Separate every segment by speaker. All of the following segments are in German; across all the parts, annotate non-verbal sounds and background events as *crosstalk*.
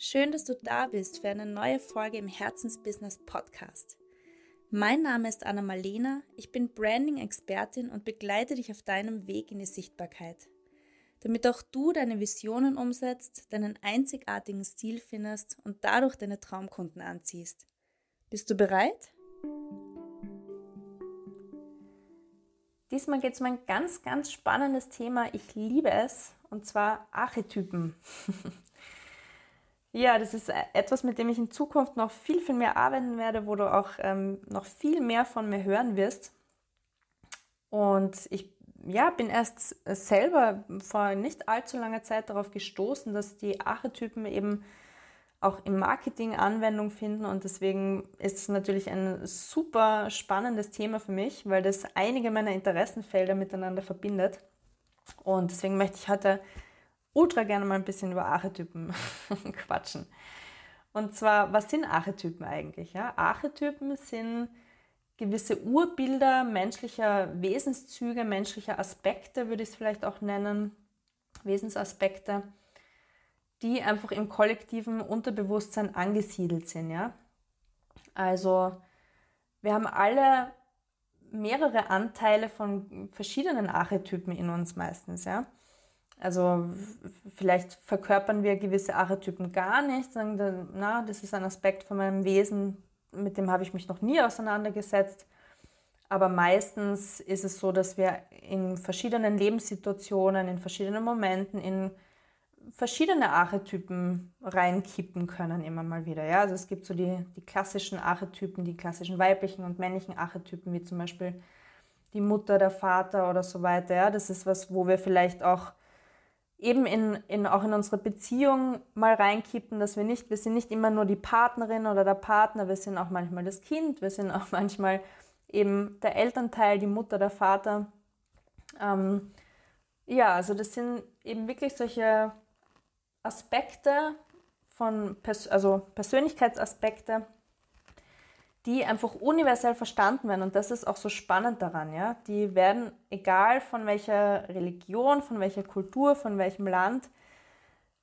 Speaker 1: Schön, dass du da bist für eine neue Folge im Herzensbusiness Podcast. Mein Name ist Anna Malena, ich bin Branding-Expertin und begleite dich auf deinem Weg in die Sichtbarkeit. Damit auch du deine Visionen umsetzt, deinen einzigartigen Stil findest und dadurch deine Traumkunden anziehst. Bist du bereit? Diesmal geht es um ein ganz, ganz spannendes Thema. Ich liebe es, und zwar Archetypen. *laughs* Ja, das ist äh, etwas, mit dem ich in Zukunft noch viel, viel mehr arbeiten werde, wo du auch ähm, noch viel mehr von mir hören wirst. Und ich ja, bin erst selber vor nicht allzu langer Zeit darauf gestoßen, dass die Archetypen eben auch im Marketing Anwendung finden und deswegen ist es natürlich ein super spannendes Thema für mich, weil das einige meiner Interessenfelder miteinander verbindet. Und deswegen möchte ich heute ultra gerne mal ein bisschen über Archetypen *laughs* quatschen. Und zwar, was sind Archetypen eigentlich? Ja? Archetypen sind gewisse Urbilder menschlicher Wesenszüge, menschlicher Aspekte, würde ich es vielleicht auch nennen, Wesensaspekte, die einfach im kollektiven Unterbewusstsein angesiedelt sind. Ja? Also wir haben alle mehrere Anteile von verschiedenen Archetypen in uns meistens. Ja? Also vielleicht verkörpern wir gewisse Archetypen gar nicht, sagen, na, das ist ein Aspekt von meinem Wesen, mit dem habe ich mich noch nie auseinandergesetzt. Aber meistens ist es so, dass wir in verschiedenen Lebenssituationen, in verschiedenen Momenten, in verschiedene Archetypen reinkippen können immer mal wieder. Ja? Also es gibt so die, die klassischen Archetypen, die klassischen weiblichen und männlichen Archetypen, wie zum Beispiel die Mutter, der Vater oder so weiter. Ja? Das ist was, wo wir vielleicht auch eben in, in, auch in unsere Beziehung mal reinkippen, dass wir nicht, wir sind nicht immer nur die Partnerin oder der Partner, wir sind auch manchmal das Kind, wir sind auch *laughs* manchmal eben der Elternteil, die Mutter, der Vater. Ähm, ja, also das sind eben wirklich solche Aspekte von, also Persönlichkeitsaspekte, die einfach universell verstanden werden. Und das ist auch so spannend daran, ja. Die werden, egal von welcher Religion, von welcher Kultur, von welchem Land,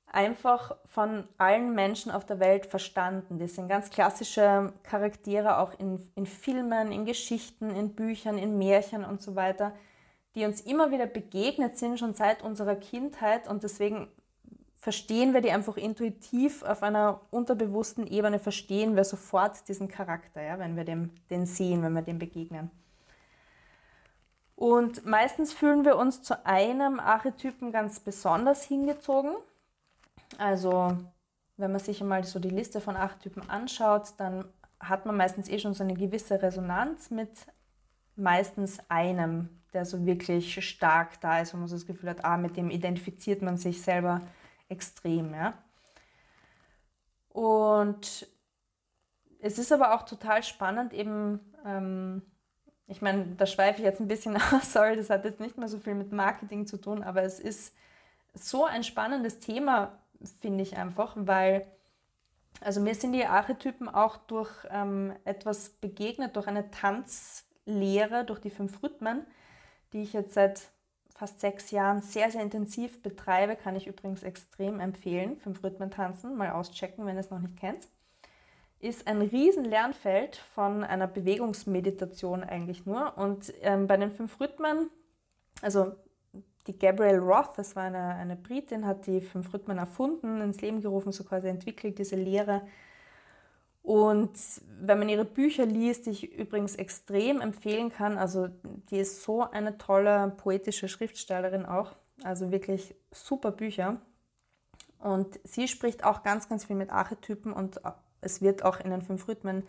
Speaker 1: einfach von allen Menschen auf der Welt verstanden. Das sind ganz klassische Charaktere auch in, in Filmen, in Geschichten, in Büchern, in Märchen und so weiter, die uns immer wieder begegnet sind, schon seit unserer Kindheit und deswegen verstehen wir die einfach intuitiv auf einer unterbewussten Ebene, verstehen wir sofort diesen Charakter, ja, wenn wir dem, den sehen, wenn wir dem begegnen. Und meistens fühlen wir uns zu einem Archetypen ganz besonders hingezogen. Also wenn man sich einmal so die Liste von Archetypen anschaut, dann hat man meistens eh schon so eine gewisse Resonanz mit meistens einem, der so wirklich stark da ist, wo man so das Gefühl hat, ah, mit dem identifiziert man sich selber extrem. Ja? Und es ist aber auch total spannend, eben, ähm, ich meine, da schweife ich jetzt ein bisschen *laughs* aus, sorry, das hat jetzt nicht mehr so viel mit Marketing zu tun, aber es ist so ein spannendes Thema, finde ich einfach, weil, also mir sind die Archetypen auch durch ähm, etwas begegnet, durch eine Tanzlehre, durch die fünf Rhythmen, die ich jetzt seit fast sechs Jahren sehr, sehr intensiv betreibe, kann ich übrigens extrem empfehlen. Fünf Rhythmen tanzen, mal auschecken, wenn ihr es noch nicht kennt. Ist ein riesen Lernfeld von einer Bewegungsmeditation eigentlich nur. Und ähm, bei den fünf Rhythmen, also die Gabrielle Roth, das war eine, eine Britin, hat die fünf Rhythmen erfunden, ins Leben gerufen, so quasi entwickelt, diese Lehre und wenn man ihre Bücher liest, die ich übrigens extrem empfehlen kann, also die ist so eine tolle poetische Schriftstellerin auch, also wirklich super Bücher. Und sie spricht auch ganz, ganz viel mit Archetypen und es wird auch in den fünf Rhythmen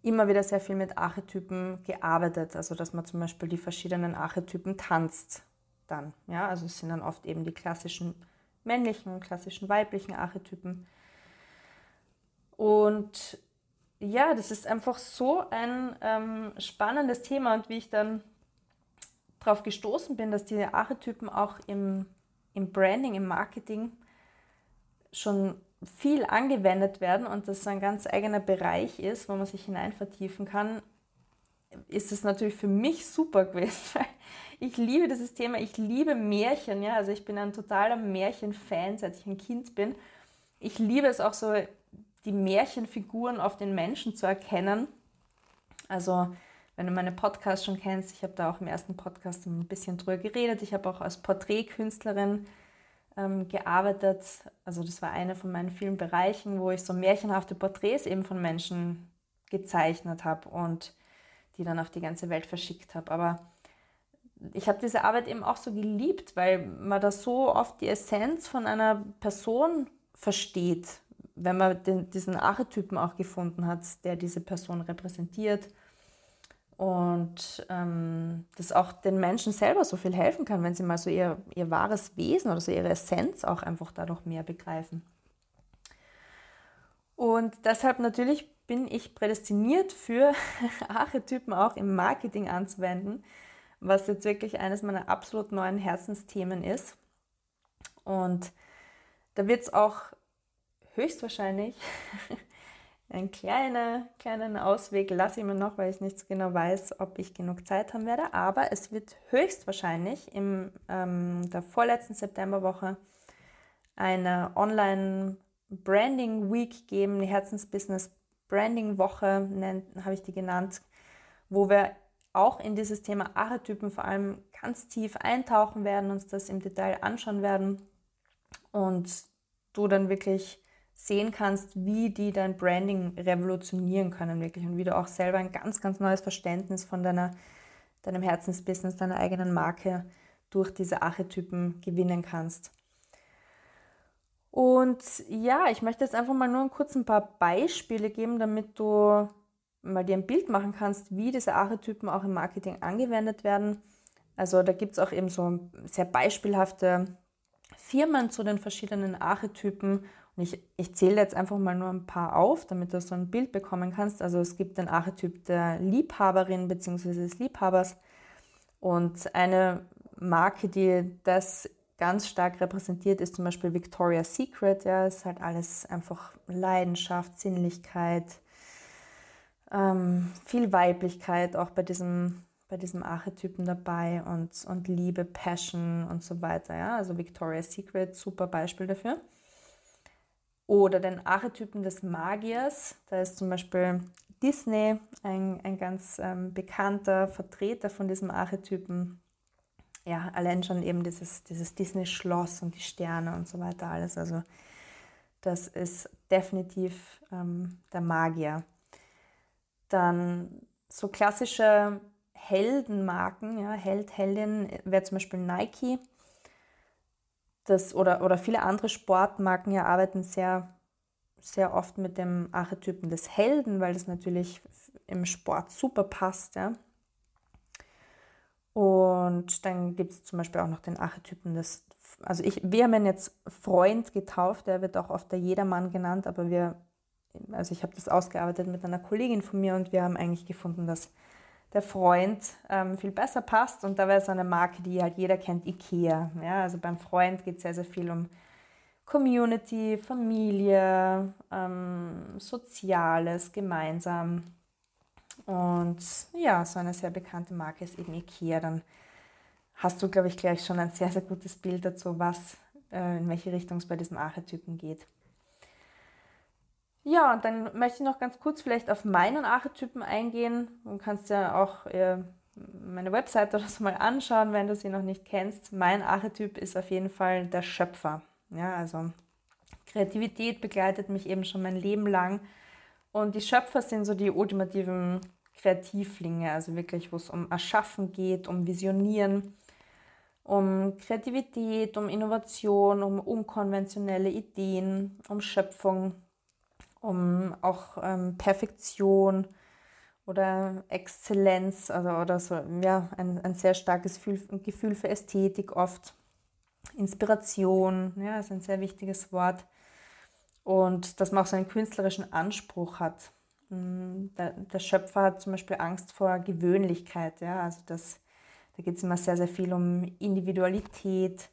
Speaker 1: immer wieder sehr viel mit Archetypen gearbeitet, also dass man zum Beispiel die verschiedenen Archetypen tanzt dann. Ja, also es sind dann oft eben die klassischen männlichen und klassischen weiblichen Archetypen. Und ja, das ist einfach so ein ähm, spannendes Thema und wie ich dann darauf gestoßen bin, dass diese Archetypen auch im, im Branding, im Marketing schon viel angewendet werden und das ein ganz eigener Bereich ist, wo man sich hinein vertiefen kann, ist es natürlich für mich super gewesen. *laughs* Ich liebe dieses Thema, ich liebe Märchen, ja, also ich bin ein totaler Märchenfan, seit ich ein Kind bin ich liebe es auch so, die Märchenfiguren auf den Menschen zu erkennen. Also wenn du meine Podcasts schon kennst, ich habe da auch im ersten Podcast ein bisschen drüber geredet. Ich habe auch als Porträtkünstlerin ähm, gearbeitet. Also das war einer von meinen vielen Bereichen, wo ich so märchenhafte Porträts eben von Menschen gezeichnet habe und die dann auf die ganze Welt verschickt habe. Aber ich habe diese Arbeit eben auch so geliebt, weil man da so oft die Essenz von einer Person versteht, wenn man den, diesen Archetypen auch gefunden hat, der diese Person repräsentiert und ähm, das auch den Menschen selber so viel helfen kann, wenn sie mal so ihr, ihr wahres Wesen oder so ihre Essenz auch einfach dadurch mehr begreifen. Und deshalb natürlich bin ich prädestiniert für *laughs* Archetypen auch im Marketing anzuwenden, was jetzt wirklich eines meiner absolut neuen Herzensthemen ist. Und da wird es auch höchstwahrscheinlich *laughs* einen kleinen, kleinen Ausweg lasse ich mir noch, weil ich nicht so genau weiß, ob ich genug Zeit haben werde. Aber es wird höchstwahrscheinlich in ähm, der vorletzten Septemberwoche eine Online Branding Week geben, eine Herzensbusiness Branding Woche, habe ich die genannt, wo wir auch in dieses Thema Archetypen vor allem ganz tief eintauchen werden, uns das im Detail anschauen werden und du dann wirklich sehen kannst, wie die dein Branding revolutionieren können wirklich und wie du auch selber ein ganz, ganz neues Verständnis von deiner, deinem Herzensbusiness, deiner eigenen Marke durch diese Archetypen gewinnen kannst. Und ja, ich möchte jetzt einfach mal nur kurz ein paar Beispiele geben, damit du mal dir ein Bild machen kannst, wie diese Archetypen auch im Marketing angewendet werden. Also da gibt es auch eben so sehr beispielhafte Firmen zu den verschiedenen Archetypen ich, ich zähle jetzt einfach mal nur ein paar auf, damit du so ein Bild bekommen kannst. Also es gibt den Archetyp der Liebhaberin bzw. des Liebhabers. Und eine Marke, die das ganz stark repräsentiert, ist zum Beispiel Victoria's Secret. Ja, ist halt alles einfach Leidenschaft, Sinnlichkeit, ähm, viel Weiblichkeit auch bei diesem, bei diesem Archetypen dabei und, und Liebe, Passion und so weiter. Ja, also Victoria's Secret, super Beispiel dafür. Oder den Archetypen des Magiers. Da ist zum Beispiel Disney ein, ein ganz ähm, bekannter Vertreter von diesem Archetypen. Ja, allein schon eben dieses, dieses Disney-Schloss und die Sterne und so weiter alles. Also das ist definitiv ähm, der Magier. Dann so klassische Heldenmarken, ja, Held, Heldin wäre zum Beispiel Nike das oder, oder viele andere Sportmarken ja arbeiten sehr, sehr oft mit dem Archetypen des Helden, weil das natürlich im Sport super passt. Ja. Und dann gibt es zum Beispiel auch noch den Archetypen des, also ich, wir haben ihn jetzt Freund getauft, der wird auch oft der Jedermann genannt, aber wir, also ich habe das ausgearbeitet mit einer Kollegin von mir und wir haben eigentlich gefunden, dass der Freund ähm, viel besser passt. Und da wäre so eine Marke, die halt jeder kennt, Ikea. Ja, also beim Freund geht es sehr, sehr viel um Community, Familie, ähm, Soziales, gemeinsam. Und ja, so eine sehr bekannte Marke ist eben Ikea. Dann hast du, glaube ich, gleich schon ein sehr, sehr gutes Bild dazu, was, äh, in welche Richtung es bei diesem Archetypen geht. Ja, und dann möchte ich noch ganz kurz vielleicht auf meinen Archetypen eingehen. Du kannst ja auch äh, meine Webseite oder so mal anschauen, wenn du sie noch nicht kennst. Mein Archetyp ist auf jeden Fall der Schöpfer. Ja, also Kreativität begleitet mich eben schon mein Leben lang. Und die Schöpfer sind so die ultimativen Kreativlinge, also wirklich, wo es um Erschaffen geht, um Visionieren, um Kreativität, um Innovation, um unkonventionelle Ideen, um Schöpfung um auch ähm, Perfektion oder Exzellenz also, oder so, ja, ein, ein sehr starkes Gefühl, Gefühl für Ästhetik oft. Inspiration, ja, ist ein sehr wichtiges Wort. Und dass man auch so einen künstlerischen Anspruch hat. Mm, der, der Schöpfer hat zum Beispiel Angst vor Gewöhnlichkeit, ja, also das, da geht es immer sehr, sehr viel um Individualität,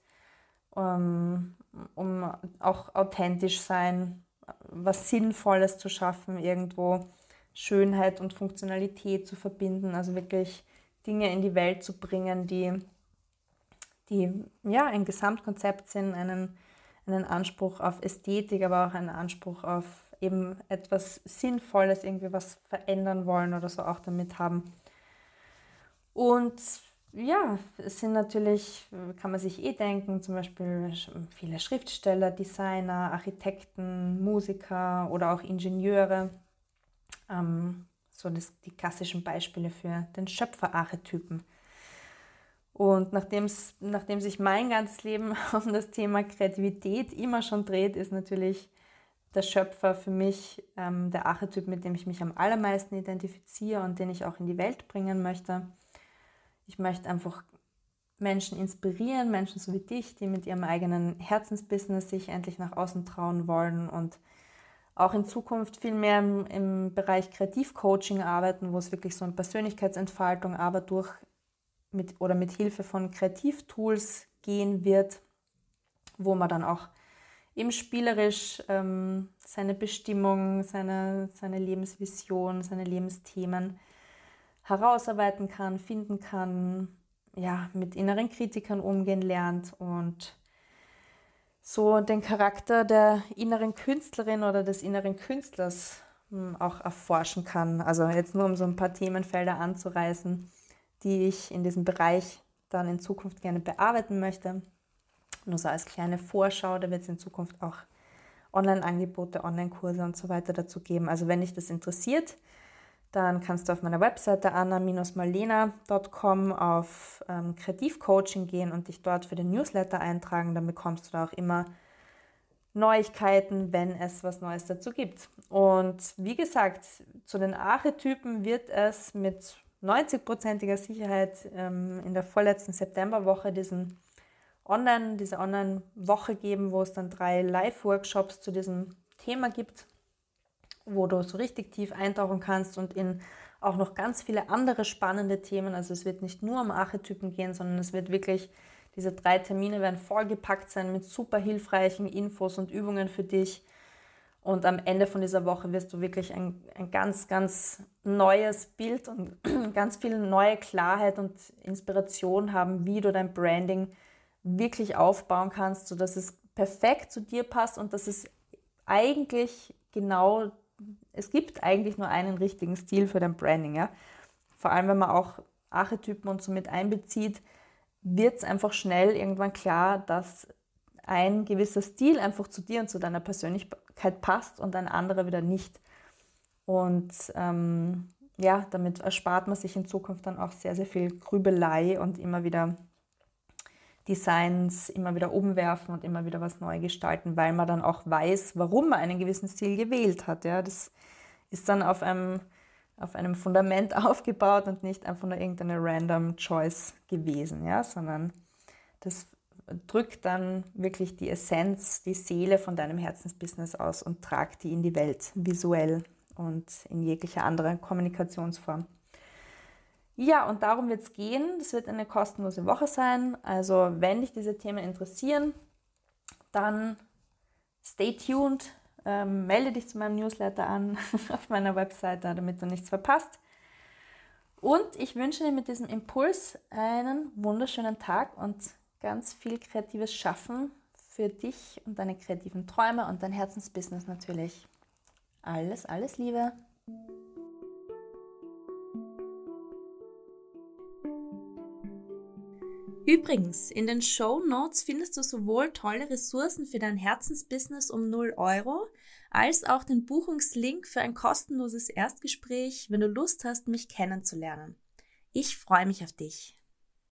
Speaker 1: um, um auch authentisch sein, was Sinnvolles zu schaffen, irgendwo Schönheit und Funktionalität zu verbinden, also wirklich Dinge in die Welt zu bringen, die, die ja ein Gesamtkonzept sind, einen, einen Anspruch auf Ästhetik, aber auch einen Anspruch auf eben etwas Sinnvolles, irgendwie was verändern wollen oder so auch damit haben. Und ja, es sind natürlich, kann man sich eh denken, zum Beispiel viele Schriftsteller, Designer, Architekten, Musiker oder auch Ingenieure. Ähm, so das, die klassischen Beispiele für den Schöpferarchetypen. Und nachdem sich mein ganzes Leben *laughs* um das Thema Kreativität immer schon dreht, ist natürlich der Schöpfer für mich ähm, der Archetyp, mit dem ich mich am allermeisten identifiziere und den ich auch in die Welt bringen möchte. Ich möchte einfach Menschen inspirieren, Menschen so wie dich, die mit ihrem eigenen Herzensbusiness sich endlich nach außen trauen wollen und auch in Zukunft viel mehr im, im Bereich Kreativcoaching arbeiten, wo es wirklich so eine Persönlichkeitsentfaltung aber durch mit oder mit Hilfe von Kreativtools gehen wird, wo man dann auch eben spielerisch ähm, seine Bestimmung, seine, seine Lebensvision, seine Lebensthemen herausarbeiten kann, finden kann, ja, mit inneren Kritikern umgehen lernt und so den Charakter der inneren Künstlerin oder des inneren Künstlers hm, auch erforschen kann. Also jetzt nur um so ein paar Themenfelder anzureißen, die ich in diesem Bereich dann in Zukunft gerne bearbeiten möchte. Nur so als kleine Vorschau, da wird es in Zukunft auch Online-Angebote, Online-Kurse und so weiter dazu geben. Also wenn dich das interessiert, dann kannst du auf meiner Webseite anna-malena.com auf ähm, Kreativcoaching gehen und dich dort für den Newsletter eintragen. Dann bekommst du da auch immer Neuigkeiten, wenn es was Neues dazu gibt. Und wie gesagt, zu den Archetypen wird es mit 90-prozentiger Sicherheit ähm, in der vorletzten Septemberwoche diesen Online, diese Online-Woche geben, wo es dann drei Live-Workshops zu diesem Thema gibt wo du so richtig tief eintauchen kannst und in auch noch ganz viele andere spannende Themen. Also es wird nicht nur um Archetypen gehen, sondern es wird wirklich, diese drei Termine werden vollgepackt sein mit super hilfreichen Infos und Übungen für dich. Und am Ende von dieser Woche wirst du wirklich ein, ein ganz, ganz neues Bild und *clears throat* ganz viel neue Klarheit und Inspiration haben, wie du dein Branding wirklich aufbauen kannst, sodass es perfekt zu dir passt und dass es eigentlich genau es gibt eigentlich nur einen richtigen Stil für dein Branding. Ja? Vor allem, wenn man auch Archetypen und so mit einbezieht, wird es einfach schnell irgendwann klar, dass ein gewisser Stil einfach zu dir und zu deiner Persönlichkeit passt und ein anderer wieder nicht. Und ähm, ja, damit erspart man sich in Zukunft dann auch sehr, sehr viel Grübelei und immer wieder Designs immer wieder umwerfen und immer wieder was neu gestalten, weil man dann auch weiß, warum man einen gewissen Stil gewählt hat. Ja, das ist dann auf einem, auf einem Fundament *laughs* aufgebaut und nicht einfach nur irgendeine random Choice gewesen, ja, sondern das drückt dann wirklich die Essenz, die Seele von deinem Herzensbusiness aus und tragt die in die Welt visuell und in jeglicher anderen Kommunikationsform. Ja, und darum wird es gehen. Das wird eine kostenlose Woche sein. Also wenn dich diese Themen interessieren, dann stay tuned. Ähm, melde dich zu meinem Newsletter an *laughs* auf meiner Webseite, damit du nichts verpasst. Und ich wünsche dir mit diesem Impuls einen wunderschönen Tag und ganz viel kreatives Schaffen für dich und deine kreativen Träume und dein Herzensbusiness natürlich. Alles, alles Liebe. Übrigens, in den Show Notes findest du sowohl tolle Ressourcen für dein Herzensbusiness um 0 Euro, als auch den Buchungslink für ein kostenloses Erstgespräch, wenn du Lust hast, mich kennenzulernen. Ich freue mich auf dich.